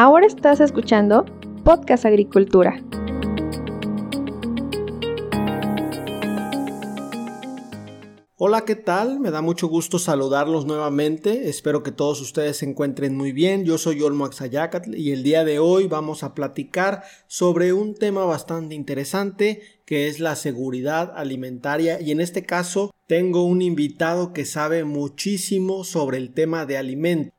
Ahora estás escuchando Podcast Agricultura. Hola, ¿qué tal? Me da mucho gusto saludarlos nuevamente. Espero que todos ustedes se encuentren muy bien. Yo soy Olmo Axayacatl y el día de hoy vamos a platicar sobre un tema bastante interesante que es la seguridad alimentaria y en este caso tengo un invitado que sabe muchísimo sobre el tema de alimentos.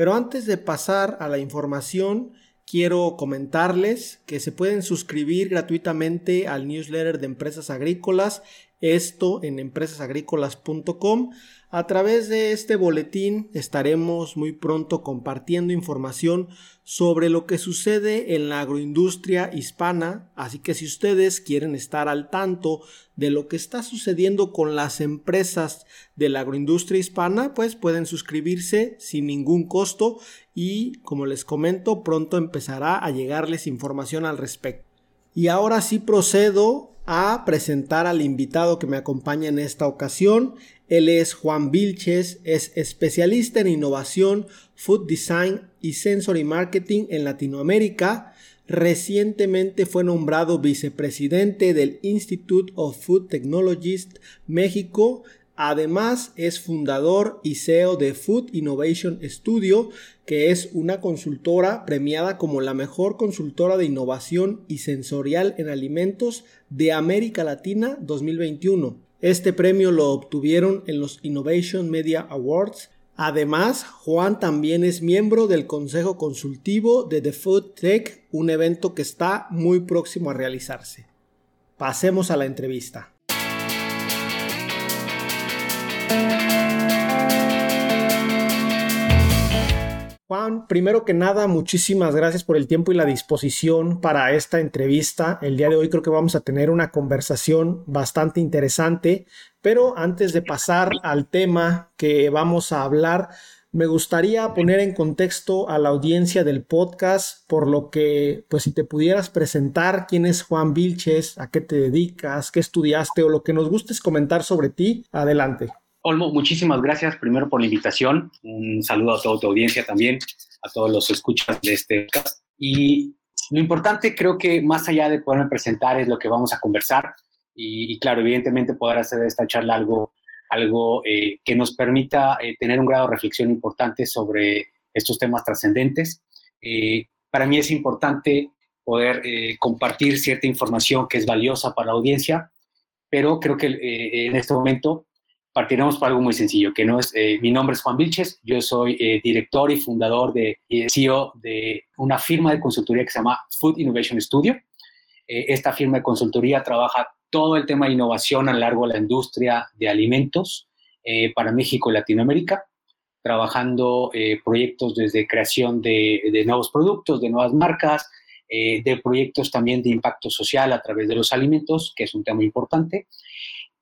Pero antes de pasar a la información, quiero comentarles que se pueden suscribir gratuitamente al newsletter de empresas agrícolas esto en empresasagrícolas.com. A través de este boletín estaremos muy pronto compartiendo información sobre lo que sucede en la agroindustria hispana, así que si ustedes quieren estar al tanto de lo que está sucediendo con las empresas de la agroindustria hispana, pues pueden suscribirse sin ningún costo y como les comento, pronto empezará a llegarles información al respecto. Y ahora sí procedo a presentar al invitado que me acompaña en esta ocasión. Él es Juan Vilches, es especialista en innovación, food design y sensory marketing en Latinoamérica. Recientemente fue nombrado vicepresidente del Institute of Food Technologists México Además, es fundador y CEO de Food Innovation Studio, que es una consultora premiada como la mejor consultora de innovación y sensorial en alimentos de América Latina 2021. Este premio lo obtuvieron en los Innovation Media Awards. Además, Juan también es miembro del Consejo Consultivo de The Food Tech, un evento que está muy próximo a realizarse. Pasemos a la entrevista. Juan, primero que nada, muchísimas gracias por el tiempo y la disposición para esta entrevista. El día de hoy creo que vamos a tener una conversación bastante interesante, pero antes de pasar al tema que vamos a hablar, me gustaría poner en contexto a la audiencia del podcast, por lo que, pues si te pudieras presentar quién es Juan Vilches, a qué te dedicas, qué estudiaste o lo que nos gustes comentar sobre ti, adelante. Olmo, muchísimas gracias primero por la invitación. Un saludo a toda tu audiencia también, a todos los escuchas de este podcast. Y lo importante creo que más allá de poderme presentar es lo que vamos a conversar y, claro, evidentemente poder hacer de esta charla algo, algo eh, que nos permita eh, tener un grado de reflexión importante sobre estos temas trascendentes. Eh, para mí es importante poder compartir cierta información que es valiosa para la audiencia, pero creo que en este momento partiremos por algo muy sencillo, que no es, eh, mi nombre es Juan Vilches, yo soy eh, director y fundador de CEO de una firma de consultoría que se llama Food Innovation Studio. Eh, esta firma de consultoría trabaja todo el tema de innovación a lo largo de la industria de alimentos para México y Latinoamérica, trabajando proyectos desde creación de, de, nuevos productos, de nuevas marcas, de proyectos también de impacto social a través de los alimentos, que es un tema importante.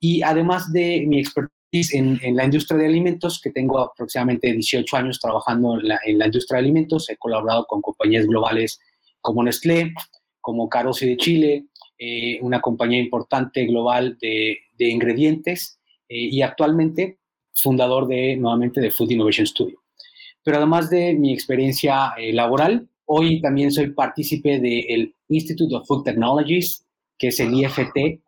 Y además de mi expertise en, la industria de alimentos, que tengo aproximadamente 18 años trabajando en la, industria de alimentos. He colaborado con compañías globales como Nestlé, como Carosi de Chile, eh, una compañía importante global de, ingredientes eh, y actualmente fundador de, nuevamente, de Food Innovation Studio. Pero además de mi experiencia eh, laboral, hoy también soy partícipe del Institute of Food Technologies, que es el IFT,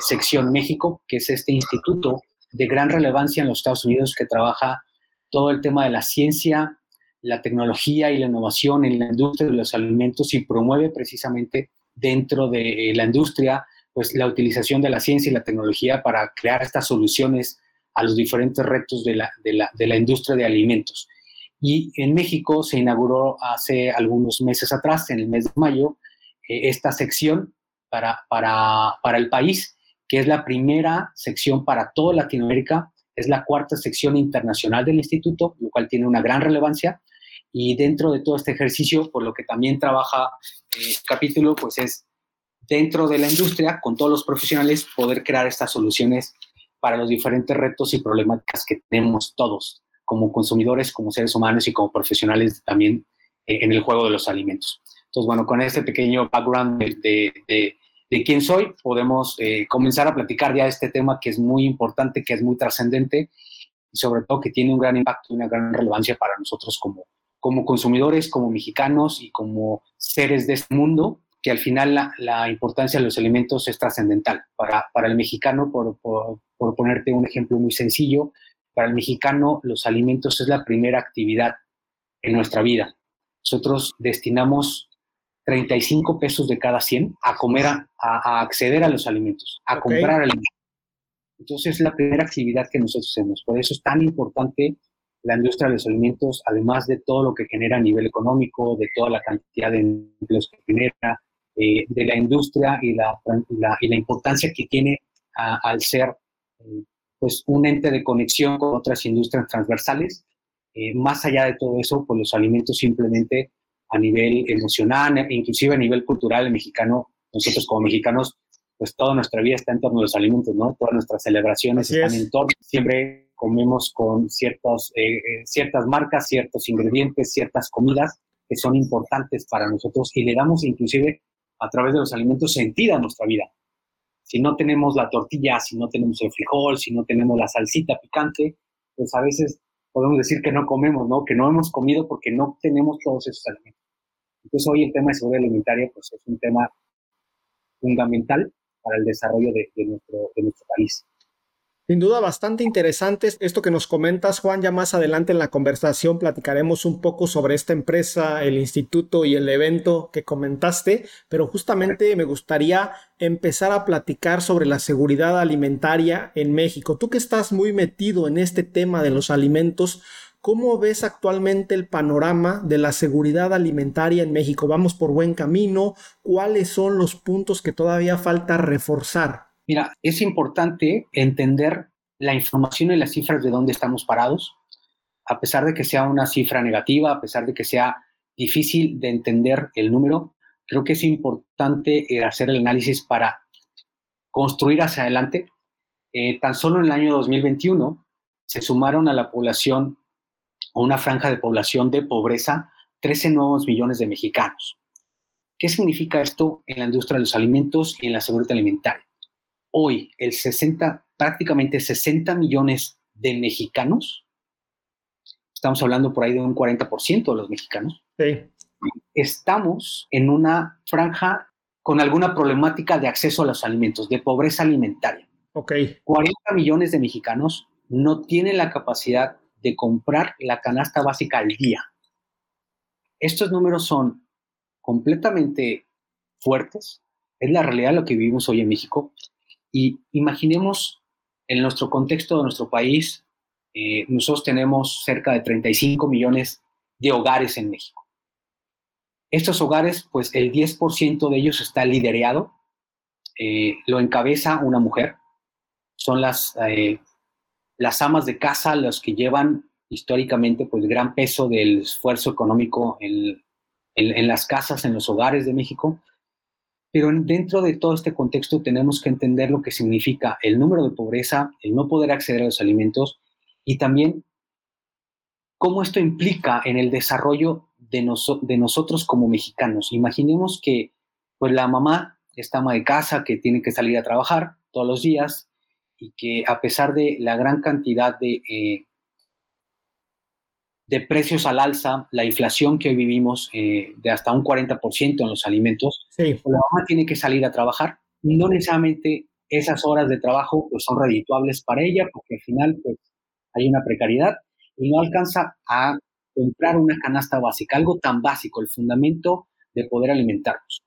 sección México, que es este instituto de gran relevancia en los Estados Unidos que trabaja todo el tema de la ciencia, la tecnología y la innovación en la industria de los alimentos y promueve precisamente dentro de eh, la industria pues la utilización de la ciencia y la tecnología para crear estas soluciones a los diferentes retos de la, de la, industria de alimentos. Y en México se inauguró hace algunos meses atrás, en el mes de mayo, eh, esta sección para, para, para el país que es la primera sección para toda Latinoamérica, es la cuarta sección internacional del instituto, lo cual tiene una gran relevancia. Y dentro de todo este ejercicio, por lo que también trabaja el eh, capítulo, pues es dentro de la industria, con todos los profesionales, poder crear estas soluciones para los diferentes retos y problemáticas que tenemos todos, como consumidores, como seres humanos y como profesionales también eh, en el juego de los alimentos. Entonces, bueno, con este pequeño background de, de quién soy, podemos eh, comenzar a platicar ya de este tema que es muy importante, que es muy trascendente y sobre todo que tiene un gran impacto y una gran relevancia para nosotros como, como consumidores, como mexicanos y como seres de este mundo, que al final la, importancia de los alimentos es trascendental. Para, para el mexicano, por, por, por ponerte un ejemplo muy sencillo, para el mexicano los alimentos es la primera actividad en nuestra vida. Nosotros destinamos 35 pesos de cada 100 a comer, a, acceder a los alimentos, a comprar alimentos. Entonces es la primera actividad que nosotros hacemos. Por eso es tan importante la industria de los alimentos, además de todo lo que genera a nivel económico, de toda la cantidad de empleos que genera, eh, de la industria y la, y la, importancia que tiene al ser eh, pues, un ente de conexión con otras industrias transversales. Eh, más allá de todo eso, pues los alimentos simplemente a nivel emocional, e inclusive a nivel cultural, el mexicano, nosotros como mexicanos, pues toda nuestra vida está en torno a los alimentos, ¿no? Todas nuestras celebraciones están en torno, siempre comemos con ciertos, eh, eh, ciertas marcas, ciertos ingredientes, ciertas comidas que son importantes para nosotros y le damos inclusive a través de los alimentos sentido a nuestra vida. Si no tenemos la tortilla, si no tenemos el frijol, si no tenemos la salsita picante, pues a veces podemos decir que no comemos, ¿no? Que no hemos comido porque no tenemos todos esos alimentos. Entonces hoy el tema de seguridad alimentaria pues, es un tema fundamental para el desarrollo de, nuestro, de nuestro país. Sin duda bastante interesante esto que nos comentas, Juan. Ya más adelante en la conversación platicaremos un poco sobre esta empresa, el instituto y el evento que comentaste, pero justamente me gustaría empezar a platicar sobre la seguridad alimentaria en México. Tú que estás muy metido en este tema de los alimentos, ¿Cómo ves actualmente el panorama de la seguridad alimentaria en México? ¿Vamos por buen camino? ¿Cuáles son los puntos que todavía falta reforzar? Mira, es importante entender la información y las cifras de dónde estamos parados, a pesar de que sea una cifra negativa, a pesar de que sea difícil de entender el número, creo que es importante eh, hacer el análisis para construir hacia adelante. Eh, tan solo en el año 2021 se sumaron a la población una franja de población de pobreza 13 nuevos millones de mexicanos. ¿Qué significa esto en la industria de los alimentos y en la seguridad alimentaria? Hoy, el 60, prácticamente 60 millones de mexicanos, estamos hablando por ahí de un 40% de los mexicanos, estamos en una franja con alguna problemática de acceso a los alimentos, de pobreza alimentaria. Okay. 40 millones de mexicanos no tienen la capacidad de comprar la canasta básica al día. Estos números son completamente fuertes, es la realidad lo que vivimos hoy en México. Y imaginemos en nuestro contexto de nuestro país, eh, nosotros tenemos cerca de 35 millones de hogares en México. Estos hogares, pues el 10% de ellos está liderado, eh, lo encabeza una mujer, son las eh, las amas de casa, los que llevan históricamente pues gran peso del esfuerzo económico en, las casas, en los hogares de México. Pero dentro de todo este contexto tenemos que entender lo que significa el número de pobreza, el no poder acceder a los alimentos y también cómo esto implica en el desarrollo de, de nosotros como mexicanos. Imaginemos que pues la mamá, esta ama de casa que tiene que salir a trabajar todos los días, y que a pesar de la gran cantidad de, eh, de precios al alza, la inflación que hoy vivimos eh, de hasta un 40% en los alimentos, pues la mamá tiene que salir a trabajar. No necesariamente esas horas de trabajo pues, son redituables para ella, porque al final pues, hay una precariedad y no alcanza a comprar una canasta básica, algo tan básico, el fundamento de poder alimentarnos.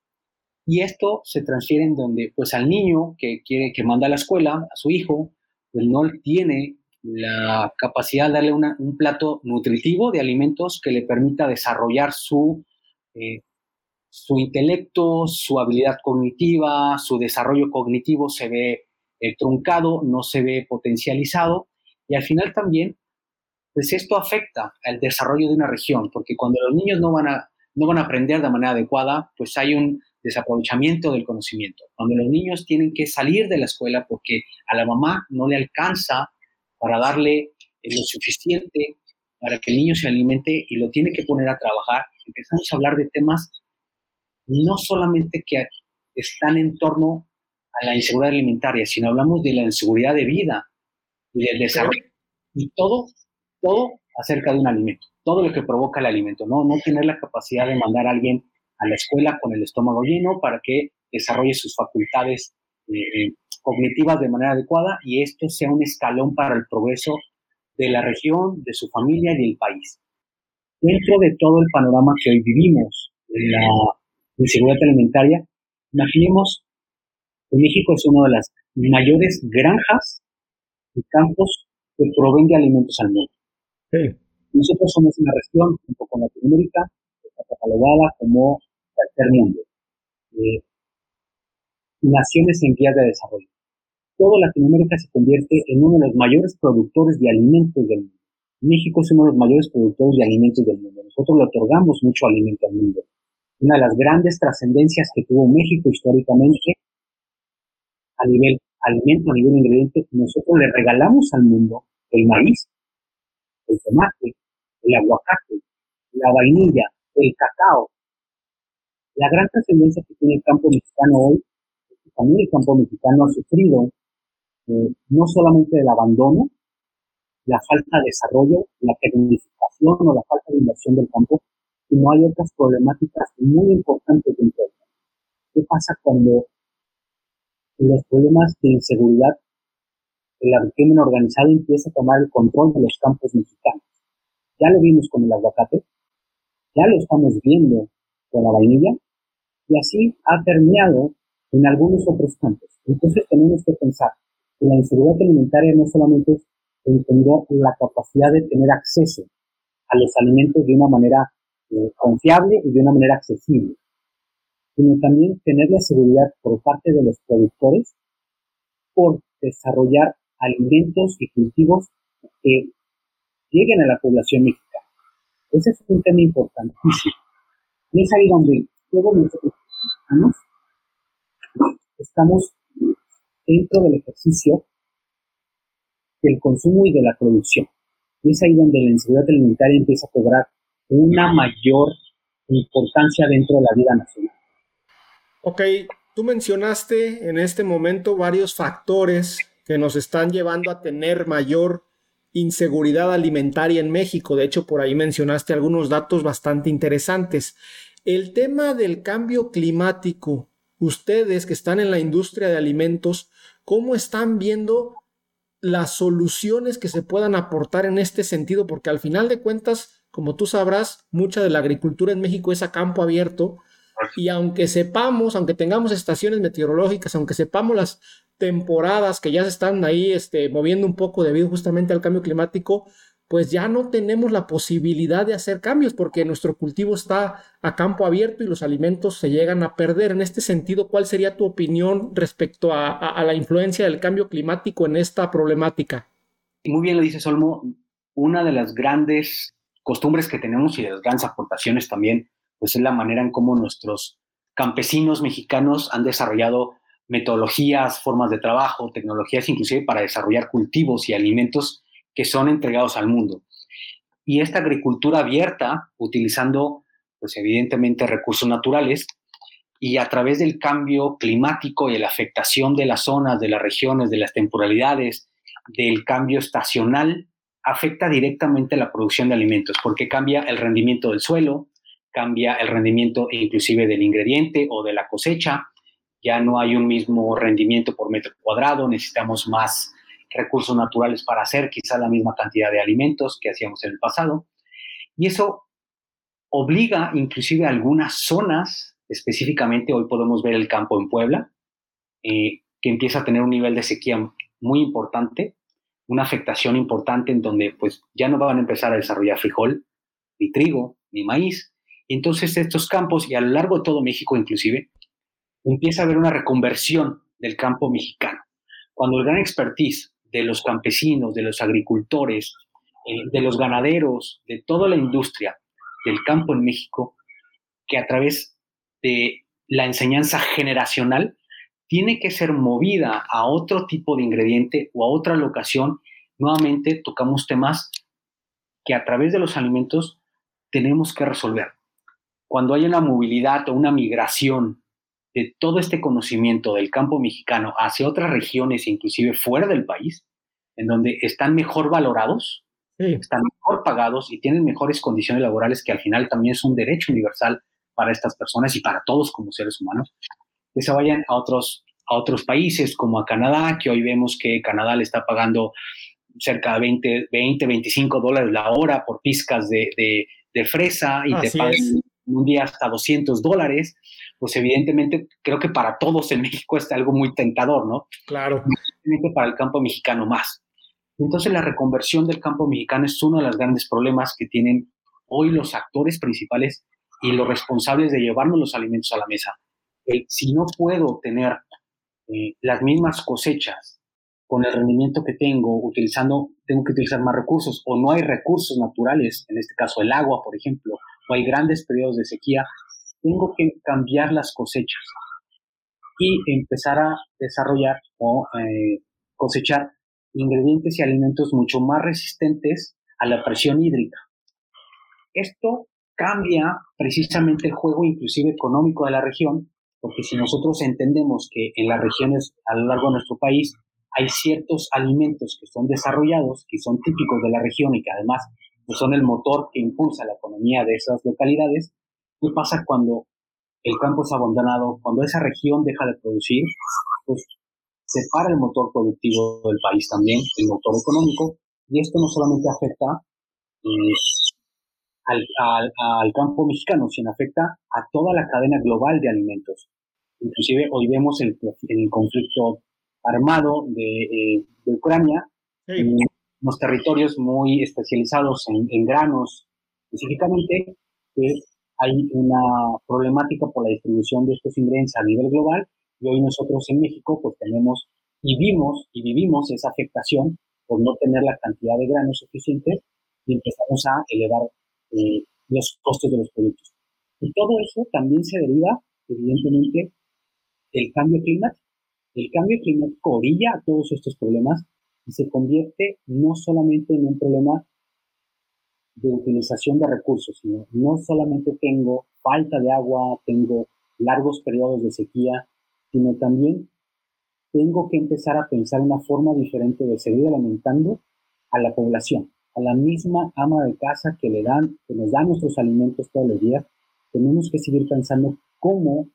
Y esto se transfiere en donde, pues al niño que quiere, que manda a la escuela, a su hijo, pues no tiene la capacidad de darle un plato nutritivo de alimentos que le permita desarrollar su, eh, su intelecto, su habilidad cognitiva, su desarrollo cognitivo se ve eh, truncado, no se ve potencializado. Y al final también, pues esto afecta al desarrollo de una región, porque cuando los niños no van a, no van a aprender de manera adecuada, pues hay un desaprovechamiento del conocimiento. Cuando los niños tienen que salir de la escuela porque a la mamá no le alcanza para darle lo suficiente para que el niño se alimente y lo tiene que poner a trabajar, empezamos a hablar de temas no solamente que están en torno a la inseguridad alimentaria, sino hablamos de la inseguridad de vida y del desarrollo. Y todo, todo acerca de un alimento, todo lo que provoca el alimento, no, no tener la capacidad de mandar a alguien a la escuela con el estómago lleno para que desarrolle sus facultades eh, cognitivas de manera adecuada y esto sea un escalón para el progreso de la región, de su familia y del país. Dentro de todo el panorama que hoy vivimos en la inseguridad alimentaria, imaginemos que México es una de las mayores granjas y campos que proveen de alimentos al mundo. Nosotros somos una región, junto con Latinoamérica, catalogada como tercer mundo. Eh, naciones en vías de desarrollo. Toda Latinoamérica se convierte en uno de los mayores productores de alimentos del mundo. México es uno de los mayores productores de alimentos del mundo. Nosotros le otorgamos mucho alimento al mundo. Una de las grandes trascendencias que tuvo México históricamente a nivel alimento, a nivel ingrediente, nosotros le regalamos al mundo el maíz, el tomate, el aguacate, la vainilla, el cacao. La gran trascendencia que tiene el campo mexicano hoy también el campo mexicano ha sufrido eh, no solamente del abandono, la falta de desarrollo, la tecnificación o la falta de inversión del campo, sino hay otras problemáticas muy importantes dentro del campo. ¿Qué pasa cuando los problemas de inseguridad, el crimen organizado empieza a tomar el control de los campos mexicanos. Ya lo vimos con el aguacate, ya lo estamos viendo con la vainilla, y así ha permeado en algunos otros campos. Entonces tenemos que pensar que la inseguridad alimentaria no solamente es entender la capacidad de tener acceso a los alimentos de una manera eh, confiable y de una manera accesible, sino también tener la seguridad por parte de los productores por desarrollar alimentos y cultivos que lleguen a la población mexicana. Ese es un tema importantísimo. Y es ahí donde todos nosotros estamos dentro del ejercicio del consumo y de la producción. Y es ahí donde la inseguridad alimentaria empieza a cobrar una mayor importancia dentro de la vida nacional. Ok, tú mencionaste en este momento varios factores que nos están llevando a tener mayor inseguridad alimentaria en México. De hecho, por ahí mencionaste algunos datos bastante interesantes. El tema del cambio climático, ustedes que están en la industria de alimentos, ¿cómo están viendo las soluciones que se puedan aportar en este sentido? Porque al final de cuentas, como tú sabrás, mucha de la agricultura en México es a campo abierto y aunque sepamos, aunque tengamos estaciones meteorológicas, aunque sepamos las temporadas que ya se están ahí este, moviendo un poco debido justamente al cambio climático, pues ya no tenemos la posibilidad de hacer cambios porque nuestro cultivo está a campo abierto y los alimentos se llegan a perder. En este sentido, ¿cuál sería tu opinión respecto a, a la influencia del cambio climático en esta problemática? Muy bien lo dice Solmo. Una de las grandes costumbres que tenemos y de las grandes aportaciones también pues es la manera en cómo nuestros campesinos mexicanos han desarrollado metodologías, formas de trabajo, tecnologías inclusive para desarrollar cultivos y alimentos que son entregados al mundo. Y esta agricultura abierta, utilizando pues evidentemente recursos naturales y a través del cambio climático y la afectación de las zonas, de las regiones, de las temporalidades, del cambio estacional, afecta directamente la producción de alimentos porque cambia el rendimiento del suelo, cambia el rendimiento inclusive del ingrediente o de la cosecha. Ya no hay un mismo rendimiento por metro cuadrado, necesitamos más recursos naturales para hacer quizá la misma cantidad de alimentos que hacíamos en el pasado. Y eso obliga inclusive a algunas zonas, específicamente hoy podemos ver el campo en Puebla, eh, que empieza a tener un nivel de sequía muy importante, una afectación importante en donde pues ya no van a empezar a desarrollar frijol, ni trigo, ni maíz, entonces estos campos, y a lo largo de todo México inclusive, empieza a haber una reconversión del campo mexicano. Cuando el gran expertise de los campesinos, de los agricultores, eh, de los ganaderos, de toda la industria del campo en México, que a través de la enseñanza generacional tiene que ser movida a otro tipo de ingrediente o a otra locación, nuevamente tocamos temas que a través de los alimentos tenemos que resolver cuando hay una movilidad o una migración de todo este conocimiento del campo mexicano hacia otras regiones, inclusive fuera del país, en donde están mejor valorados, están mejor pagados y tienen mejores condiciones laborales, que al final también es un derecho universal para estas personas y para todos como seres humanos, que se vayan a otros, a otros países como a Canadá, que hoy vemos que Canadá le está pagando cerca de 20, 20 25 dólares la hora por pizcas de, de, fresa y te pagan un día hasta 200 dólares, pues evidentemente creo que para todos en México es algo muy tentador, ¿no? Claro. Para el campo mexicano más. Entonces la reconversión del campo mexicano es uno de los grandes problemas que tienen hoy los actores principales y los responsables de llevarnos los alimentos a la mesa. si no puedo tener eh, las mismas cosechas con el rendimiento que tengo, utilizando, tengo que utilizar más recursos o no hay recursos naturales, en este caso el agua, por ejemplo, o hay grandes periodos de sequía, tengo que cambiar las cosechas y empezar a desarrollar o eh, cosechar ingredientes y alimentos mucho más resistentes a la presión hídrica. Esto cambia precisamente el juego inclusive económico de la región, porque si nosotros entendemos que en las regiones a lo largo de nuestro país hay ciertos alimentos que son desarrollados, que son típicos de la región y que además pues, son el motor que impulsa la economía de esas localidades, ¿qué pasa cuando el campo es abandonado, cuando esa región deja de producir? Pues se para el motor productivo del país también, el motor económico, y esto no solamente afecta eh, al, campo mexicano, sino afecta a toda la cadena global de alimentos. Inclusive hoy vemos el, el conflicto armado de, eh, Ucrania, en los territorios muy especializados en, granos, específicamente, que hay una problemática por la distribución de estos ingredientes a nivel global y hoy nosotros en México pues tenemos y vimos y vivimos esa afectación por no tener la cantidad de granos suficientes y empezamos a elevar eh, los costos de los productos. Y todo eso también se deriva, evidentemente, del cambio climático. El cambio climático orilla a todos estos problemas y se convierte no solamente en un problema de utilización de recursos, sino no solamente tengo falta de agua, tengo largos periodos de sequía, sino también tengo que empezar a pensar una forma diferente de seguir alimentando a la población, a la misma ama de casa que le dan, que nos da nuestros alimentos todos los días. Tenemos que seguir pensando cómo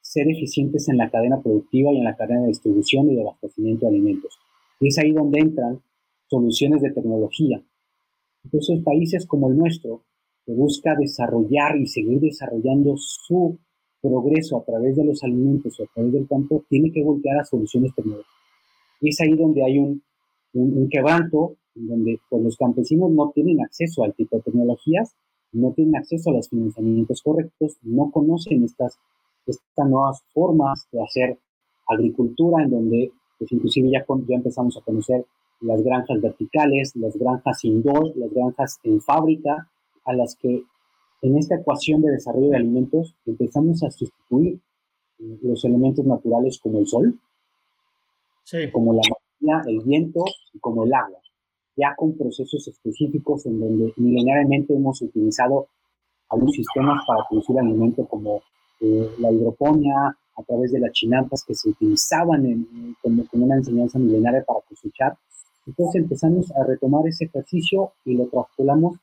ser eficientes en la cadena productiva y en la cadena de distribución y de abastecimiento de alimentos. Y es ahí donde entran soluciones de tecnología. Entonces, países como el nuestro, que busca desarrollar y seguir desarrollando su progreso a través de los alimentos o a través del campo tiene que voltear a soluciones tecnológicas. Y es ahí donde hay un, un, quebranto, donde pues, los campesinos no tienen acceso al tipo de tecnologías, no tienen acceso a los financiamientos correctos, no conocen estas, estas nuevas formas de hacer agricultura, en donde pues inclusive ya, ya empezamos a conocer las granjas verticales, las granjas indoor, las granjas en fábrica, a las que en esta ecuación de desarrollo de alimentos empezamos a sustituir eh, los elementos naturales como el sol, como la materia, el viento y como el agua, ya con procesos específicos en donde milenariamente hemos utilizado algunos sistemas para producir alimento como eh, la hidroponía, a través de las chinampas que se utilizaban en, como, como, una enseñanza milenaria para cosechar. Entonces empezamos a retomar ese ejercicio y lo traspolamos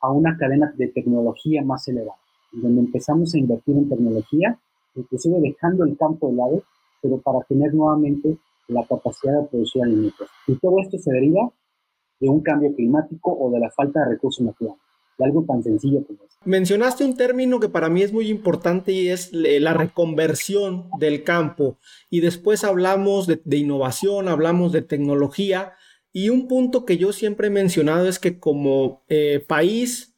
a una cadena de tecnología más elevada, donde empezamos a invertir en tecnología, inclusive dejando el campo de lado, pero para tener nuevamente la capacidad de producir alimentos. Y todo esto se deriva de un cambio climático o de la falta de recursos naturales, algo tan sencillo como eso. Mencionaste un término que para mí es muy importante y es la reconversión del campo. Y después hablamos de, de innovación, hablamos de tecnología. Y un punto que yo siempre he mencionado es que como eh, país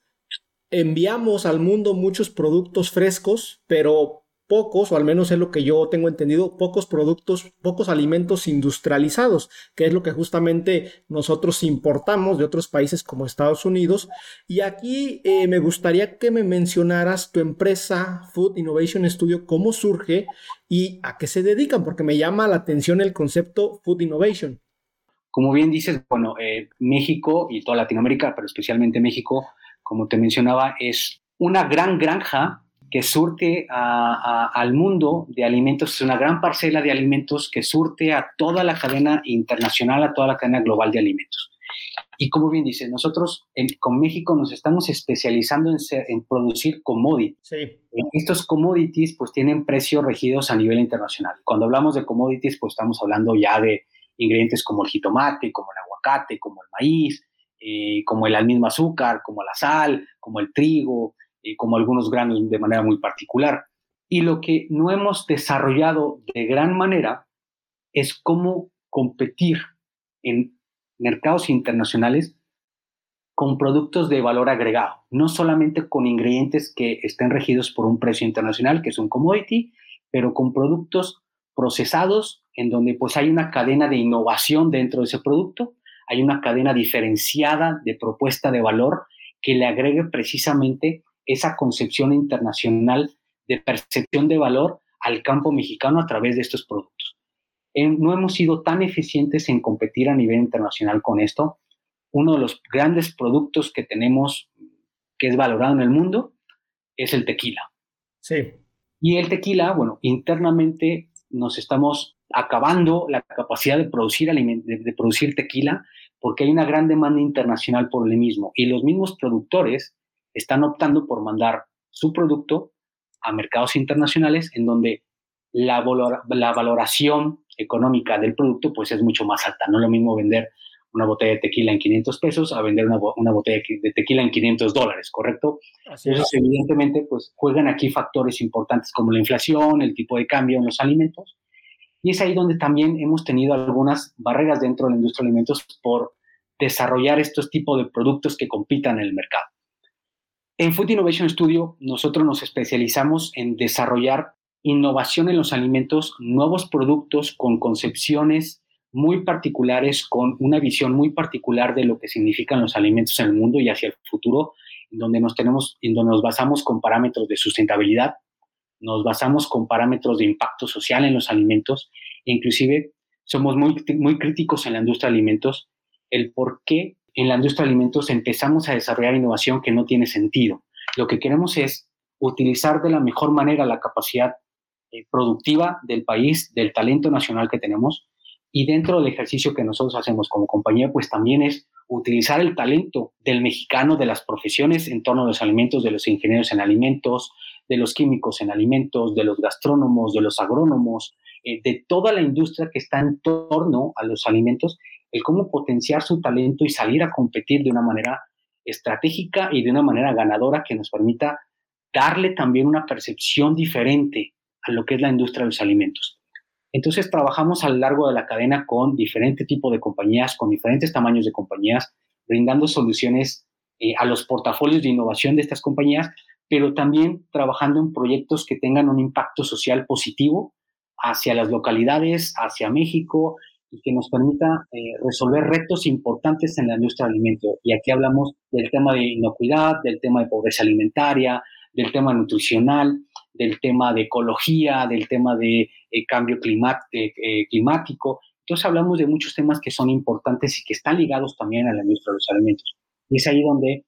enviamos al mundo muchos productos frescos, pero pocos, o al menos es lo que yo tengo entendido, pocos productos, pocos alimentos industrializados, que es lo que justamente nosotros importamos de otros países como Estados Unidos. Y aquí eh, me gustaría que me mencionaras tu empresa Food Innovation Studio, cómo surge y a qué se dedican, porque me llama la atención el concepto Food Innovation. Como bien dices, bueno, eh, México y toda Latinoamérica, pero especialmente México, como te mencionaba, es una gran granja que surte al mundo de alimentos, es una gran parcela de alimentos que surte a toda la cadena internacional, a toda la cadena global de alimentos. Y como bien dice, nosotros con México nos estamos especializando en, en producir commodities. Sí. Estos commodities pues tienen precios regidos a nivel internacional. Cuando hablamos de commodities pues estamos hablando ya de ingredientes como el jitomate, como el aguacate, como el maíz, eh, como el mismo azúcar, como la sal, como el trigo, eh, como algunos granos de manera muy particular. Y lo que no hemos desarrollado de gran manera es cómo competir en mercados internacionales con productos de valor agregado, no solamente con ingredientes que estén regidos por un precio internacional, que es un commodity, pero con productos procesados en donde pues hay una cadena de innovación dentro de ese producto, hay una cadena diferenciada de propuesta de valor que le agregue precisamente esa concepción internacional de percepción de valor al campo mexicano a través de estos productos. no hemos sido tan eficientes en competir a nivel internacional con esto. Uno de los grandes productos que tenemos que es valorado en el mundo es el tequila. Sí. Y el tequila, bueno, internamente nos estamos acabando la capacidad de producir, de producir tequila porque hay una gran demanda internacional por el mismo y los mismos productores están optando por mandar su producto a mercados internacionales en donde la, la valoración económica del producto pues es mucho más alta. No es lo mismo vender una botella de tequila en 500 pesos a vender una, una botella de tequila en 500 dólares, ¿correcto? Entonces, evidentemente, pues juegan aquí factores importantes como la inflación, el tipo de cambio en los alimentos. Y es ahí donde también hemos tenido algunas barreras dentro de la industria de alimentos por desarrollar estos tipos de productos que compitan en el mercado. En Food Innovation Studio nosotros nos especializamos en desarrollar innovación en los alimentos, nuevos productos con concepciones muy particulares, con una visión muy particular de lo que significan los alimentos en el mundo y hacia el futuro, donde nos tenemos, en donde nos basamos con parámetros de sustentabilidad, nos basamos con parámetros de impacto social en los alimentos, e inclusive somos muy, muy críticos en la industria de alimentos, el por qué en la industria de alimentos empezamos a desarrollar innovación que no tiene sentido. Lo que queremos es utilizar de la mejor manera la capacidad eh, productiva del país, del talento nacional que tenemos, y dentro del ejercicio que nosotros hacemos como compañía, pues también es utilizar el talento del mexicano, de las profesiones en torno a los alimentos, de los ingenieros en alimentos, de los químicos en alimentos, de los gastrónomos, de los agrónomos, eh, de toda la industria que está en torno a los alimentos el cómo potenciar su talento y salir a competir de una manera estratégica y de una manera ganadora que nos permita darle también una percepción diferente a lo que es la industria de los alimentos. Entonces trabajamos a lo largo de la cadena con diferentes tipos de compañías, con diferentes tamaños de compañías, brindando soluciones eh, a los portafolios de innovación de estas compañías, pero también trabajando en proyectos que tengan un impacto social positivo hacia las localidades, hacia México y que nos permita eh, resolver retos importantes en la industria del alimento. Y aquí hablamos del tema de inocuidad, del tema de pobreza alimentaria, del tema nutricional, del tema de ecología, del tema de eh, cambio eh, climático. Entonces hablamos de muchos temas que son importantes y que están ligados también a la industria de los alimentos. Y es ahí donde,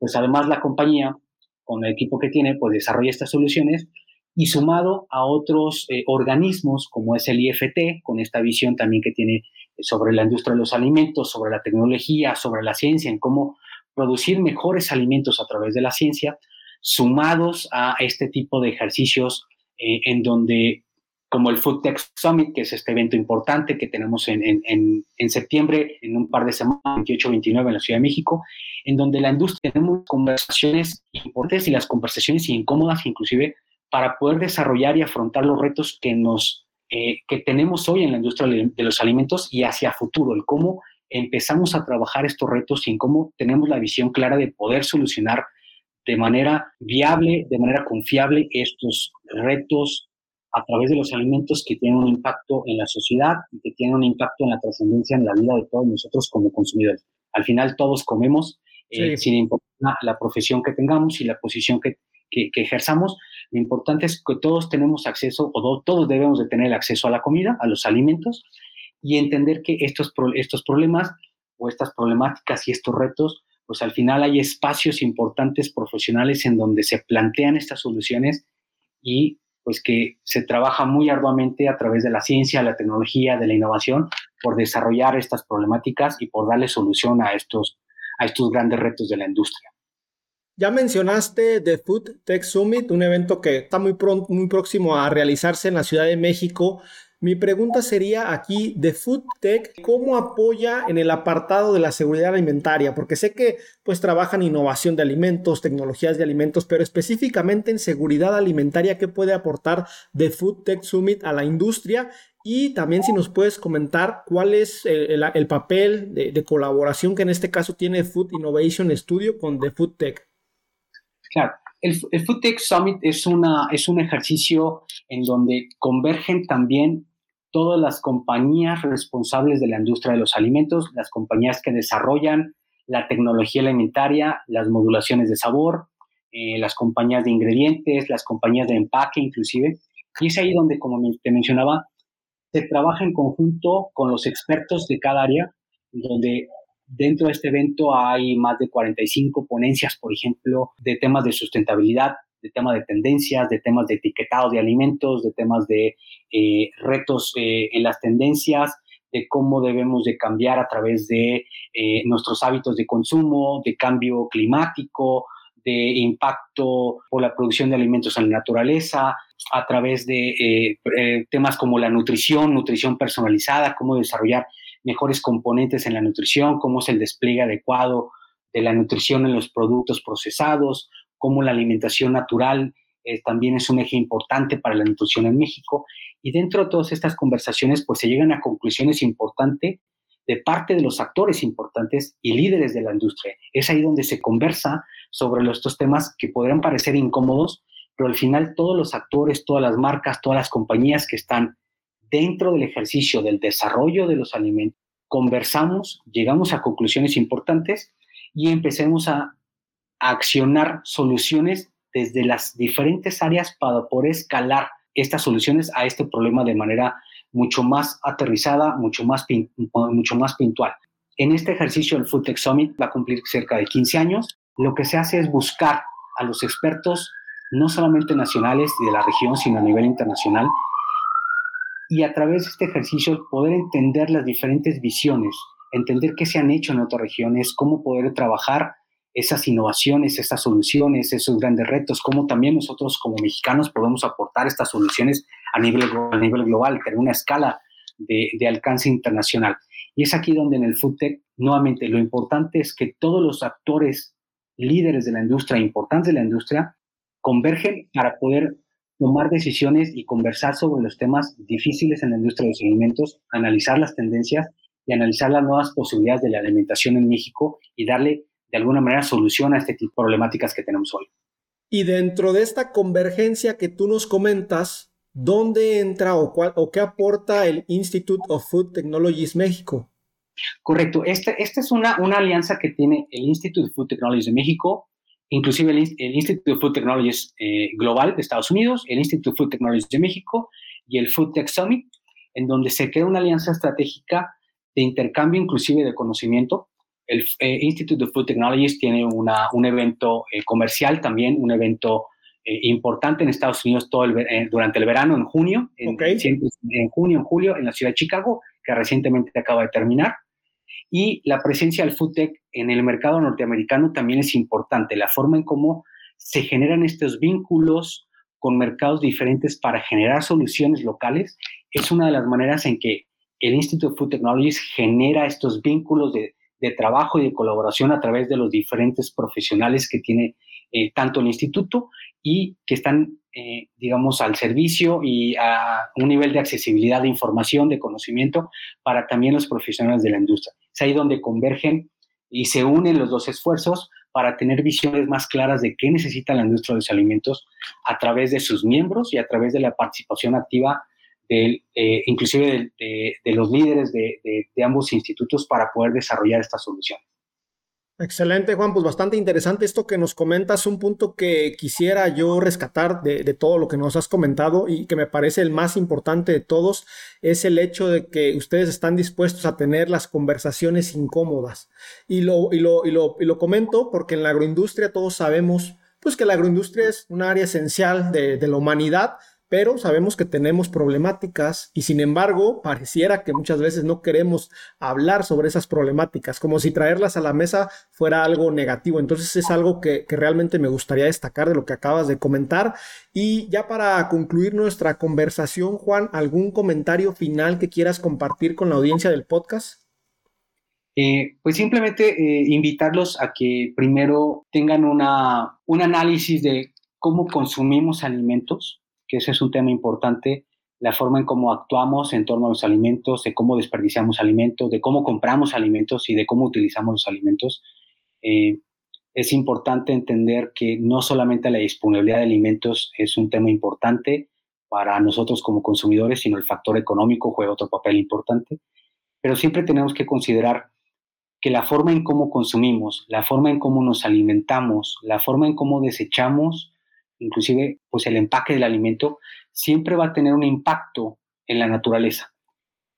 pues además la compañía, con el equipo que tiene, pues desarrolla estas soluciones y sumado a otros eh, organismos como es el IFT, con esta visión también que tiene sobre la industria de los alimentos, sobre la tecnología, sobre la ciencia, en cómo producir mejores alimentos a través de la ciencia, sumados a este tipo de ejercicios eh, en donde, como el Food Tech Summit, que es este evento importante que tenemos en, en, en septiembre, en un par de semanas, 28-29 en la Ciudad de México, en donde la industria tenemos conversaciones importantes y las conversaciones incómodas, inclusive para poder desarrollar y afrontar los retos que, nos, eh, que tenemos hoy en la industria de los alimentos y hacia futuro, el cómo empezamos a trabajar estos retos y en cómo tenemos la visión clara de poder solucionar de manera viable, de manera confiable estos retos a través de los alimentos que tienen un impacto en la sociedad y que tienen un impacto en la trascendencia en la vida de todos nosotros como consumidores. Al final todos comemos, eh, sin importar la profesión que tengamos y la posición que, que, ejerzamos, lo importante es que todos tenemos acceso, o todos debemos de tener acceso a la comida, a los alimentos, y entender que estos, estos problemas o estas problemáticas y estos retos, pues al final hay espacios importantes profesionales en donde se plantean estas soluciones y pues que se trabaja muy arduamente a través de la ciencia, la tecnología, de la innovación por desarrollar estas problemáticas y por darle solución a estos, a estos grandes retos de la industria. Ya mencionaste The Food Tech Summit, un evento que está muy, muy próximo a realizarse en la Ciudad de México. Mi pregunta sería aquí, de Food Tech, ¿cómo apoya en el apartado de la seguridad alimentaria? Porque sé que pues trabajan innovación de alimentos, tecnologías de alimentos, pero específicamente en seguridad alimentaria, ¿qué puede aportar The Food Tech Summit a la industria? Y también si nos puedes comentar cuál es el, papel de, colaboración que en este caso tiene Food Innovation Studio con The Food Tech. Claro, el, Food Tech Summit es, una, es un ejercicio en donde convergen también todas las compañías responsables de la industria de los alimentos, las compañías que desarrollan la tecnología alimentaria, las modulaciones de sabor, eh, las compañías de ingredientes, las compañías de empaque inclusive. Y es ahí donde, como te mencionaba, se trabaja en conjunto con los expertos de cada área, donde Dentro de este evento hay más de 45 ponencias, por ejemplo, de temas de sustentabilidad, de temas de tendencias, de temas de etiquetado de alimentos, de temas de eh, retos eh, en las tendencias, de cómo debemos de cambiar a través de eh, nuestros hábitos de consumo, de cambio climático, de impacto por la producción de alimentos en la naturaleza, a través de temas como la nutrición, nutrición personalizada, cómo desarrollar mejores componentes en la nutrición, cómo es el despliegue adecuado de la nutrición en los productos procesados, cómo la alimentación natural eh, también es un eje importante para la nutrición en México. Y dentro de todas estas conversaciones, pues se llegan a conclusiones importantes de parte de los actores importantes y líderes de la industria. Es ahí donde se conversa sobre estos temas que podrán parecer incómodos, pero al final todos los actores, todas las marcas, todas las compañías que están dentro del ejercicio del desarrollo de los alimentos, conversamos, llegamos a conclusiones importantes y empecemos a, accionar soluciones desde las diferentes áreas para poder escalar estas soluciones a este problema de manera mucho más aterrizada, mucho más, mucho más puntual. En este ejercicio el Food Tech Summit va a cumplir cerca de 15 años. Lo que se hace es buscar a los expertos, no solamente nacionales de la región, sino a nivel internacional, y a través de este ejercicio poder entender las diferentes visiones, entender qué se han hecho en otras regiones, cómo poder trabajar esas innovaciones, esas soluciones, esos grandes retos, cómo también nosotros como mexicanos podemos aportar estas soluciones a nivel, a nivel global, tener una escala de, de alcance internacional. Y es aquí donde en el FoodTech, nuevamente, lo importante es que todos los actores líderes de la industria, importantes de la industria, convergen para poder tomar decisiones y conversar sobre los temas difíciles en la industria de los alimentos, analizar las tendencias y analizar las nuevas posibilidades de la alimentación en México y darle de alguna manera solución a este tipo de problemáticas que tenemos hoy. Y dentro de esta convergencia que tú nos comentas, ¿dónde entra o, cuál, o qué aporta el Institute of Food Technologies México? Correcto, esta, esta es una, una alianza que tiene el Institute of Food Technologies de México, inclusive el, Institute of Food Technologies eh, Global de Estados Unidos, el Institute of Food Technologies de México y el Food Tech Summit, en donde se crea una alianza estratégica de intercambio inclusive de conocimiento. El eh, Institute of Food Technologies tiene una, un evento eh, comercial también, un evento importante en Estados Unidos todo el, durante el verano, en junio, en, en junio, en julio, en la ciudad de Chicago, que recientemente acaba de terminar. Y la presencia del food tech en el mercado norteamericano también es importante, la forma en cómo se generan estos vínculos con mercados diferentes para generar soluciones locales es una de las maneras en que el Institute of Food Technologies genera estos vínculos de, trabajo y de colaboración a través de los diferentes profesionales que tiene eh, tanto el instituto y que están, eh, digamos, al servicio y a un nivel de accesibilidad de información, de conocimiento para también los profesionales de la industria. Es ahí donde convergen y se unen los dos esfuerzos para tener visiones más claras de qué necesita la industria de los alimentos a través de sus miembros y a través de la participación activa de, eh, inclusive de, los líderes de, de ambos institutos para poder desarrollar esta solución. Excelente, Juan. Pues bastante interesante esto que nos comentas. Un punto que quisiera yo rescatar de, todo lo que nos has comentado y que me parece el más importante de todos es el hecho de que ustedes están dispuestos a tener las conversaciones incómodas. Y lo, y lo, y lo, y lo comento porque en la agroindustria todos sabemos pues que la agroindustria es un área esencial de, de la humanidad, pero sabemos que tenemos problemáticas y sin embargo pareciera que muchas veces no queremos hablar sobre esas problemáticas, como si traerlas a la mesa fuera algo negativo. Entonces es algo que, realmente me gustaría destacar de lo que acabas de comentar. Y ya para concluir nuestra conversación, Juan, ¿algún comentario final que quieras compartir con la audiencia del podcast? Eh, pues simplemente eh, invitarlos a que primero tengan una, un análisis de cómo consumimos alimentos, que ese es un tema importante, la forma en cómo actuamos en torno a los alimentos, de cómo desperdiciamos alimentos, de cómo compramos alimentos y de cómo utilizamos los alimentos. Eh, es importante entender que no solamente la disponibilidad de alimentos es un tema importante para nosotros como consumidores, sino el factor económico juega otro papel importante, pero siempre tenemos que considerar que la forma en cómo consumimos, la forma en cómo nos alimentamos, la forma en cómo desechamos, inclusive pues el empaque del alimento, siempre va a tener un impacto en la naturaleza.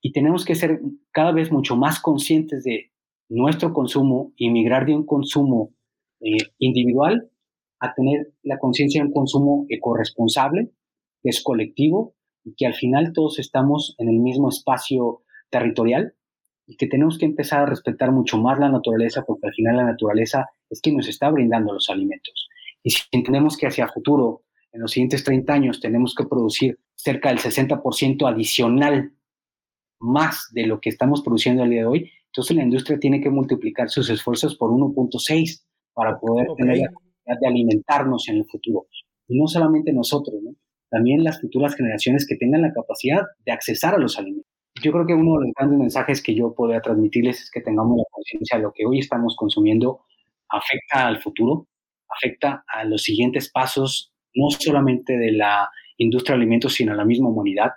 Y tenemos que ser cada vez mucho más conscientes de nuestro consumo y migrar de un consumo eh, individual a tener la conciencia de un consumo ecorresponsable, que es colectivo y que al final todos estamos en el mismo espacio territorial y que tenemos que empezar a respetar mucho más la naturaleza porque al final la naturaleza es quien nos está brindando los alimentos. Y si entendemos que hacia futuro, en los siguientes 30 años, tenemos que producir cerca del 60% adicional más de lo que estamos produciendo el día de hoy, entonces la industria tiene que multiplicar sus esfuerzos por 1.6 para poder tener la capacidad de alimentarnos en el futuro. Y no solamente nosotros, también las futuras generaciones que tengan la capacidad de accesar a los alimentos. Yo creo que uno de los grandes mensajes que yo podría transmitirles es que tengamos la conciencia de lo que hoy estamos consumiendo afecta al futuro, afecta a los siguientes pasos, no solamente de la industria de alimentos, sino a la misma humanidad,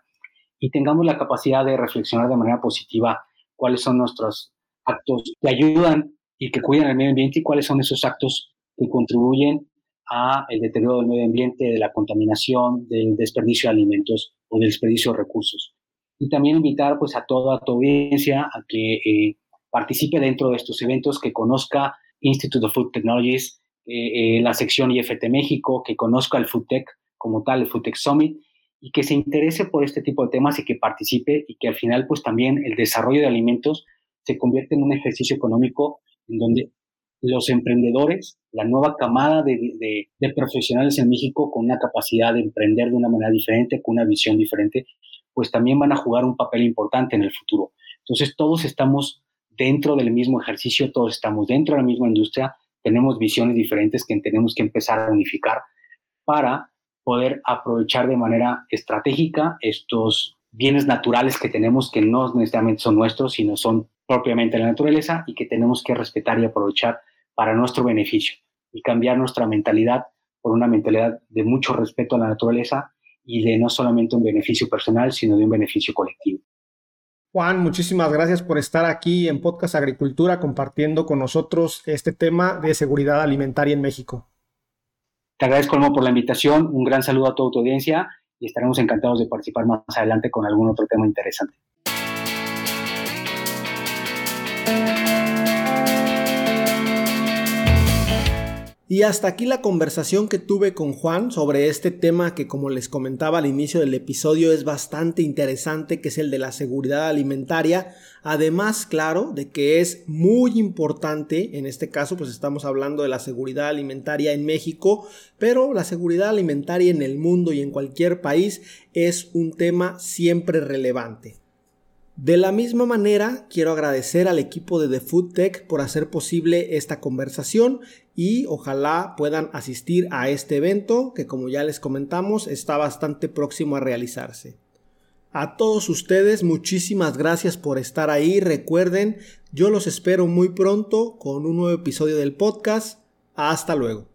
y tengamos la capacidad de reflexionar de manera positiva cuáles son nuestros actos que ayudan y que cuidan el medio ambiente y cuáles son esos actos que contribuyen a el deterioro del medio ambiente, de la contaminación, del desperdicio de alimentos o del desperdicio de recursos. Y también invitar pues a toda tu audiencia a que eh, participe dentro de estos eventos, que conozca Institute of Food Technologies, eh, eh, la sección IFT México, que conozca el FoodTech como tal, el FoodTech Summit, y que se interese por este tipo de temas y que participe y que al final pues también el desarrollo de alimentos se convierte en un ejercicio económico en donde los emprendedores, la nueva camada de, de, profesionales en México con una capacidad de emprender de una manera diferente, con una visión diferente, pues también van a jugar un papel importante en el futuro. Entonces todos estamos dentro del mismo ejercicio, todos estamos dentro de la misma industria tenemos visiones diferentes que tenemos que empezar a unificar para poder aprovechar de manera estratégica estos bienes naturales que tenemos que no necesariamente son nuestros, sino son propiamente la naturaleza y que tenemos que respetar y aprovechar para nuestro beneficio y cambiar nuestra mentalidad por una mentalidad de mucho respeto a la naturaleza y de no solamente un beneficio personal, sino de un beneficio colectivo. Juan, muchísimas gracias por estar aquí en Podcast Agricultura compartiendo con nosotros este tema de seguridad alimentaria en México. Te agradezco, por la invitación. Un gran saludo a toda tu audiencia y estaremos encantados de participar más adelante con algún otro tema interesante. Y hasta aquí la conversación que tuve con Juan sobre este tema que como les comentaba al inicio del episodio es bastante interesante, que es el de la seguridad alimentaria. Además, claro, de que es muy importante, en este caso pues estamos hablando de la seguridad alimentaria en México, pero la seguridad alimentaria en el mundo y en cualquier país es un tema siempre relevante. De la misma manera, quiero agradecer al equipo de The Food Tech por hacer posible esta conversación y ojalá puedan asistir a este evento que como ya les comentamos está bastante próximo a realizarse. A todos ustedes muchísimas gracias por estar ahí. Recuerden, yo los espero muy pronto con un nuevo episodio del podcast. Hasta luego.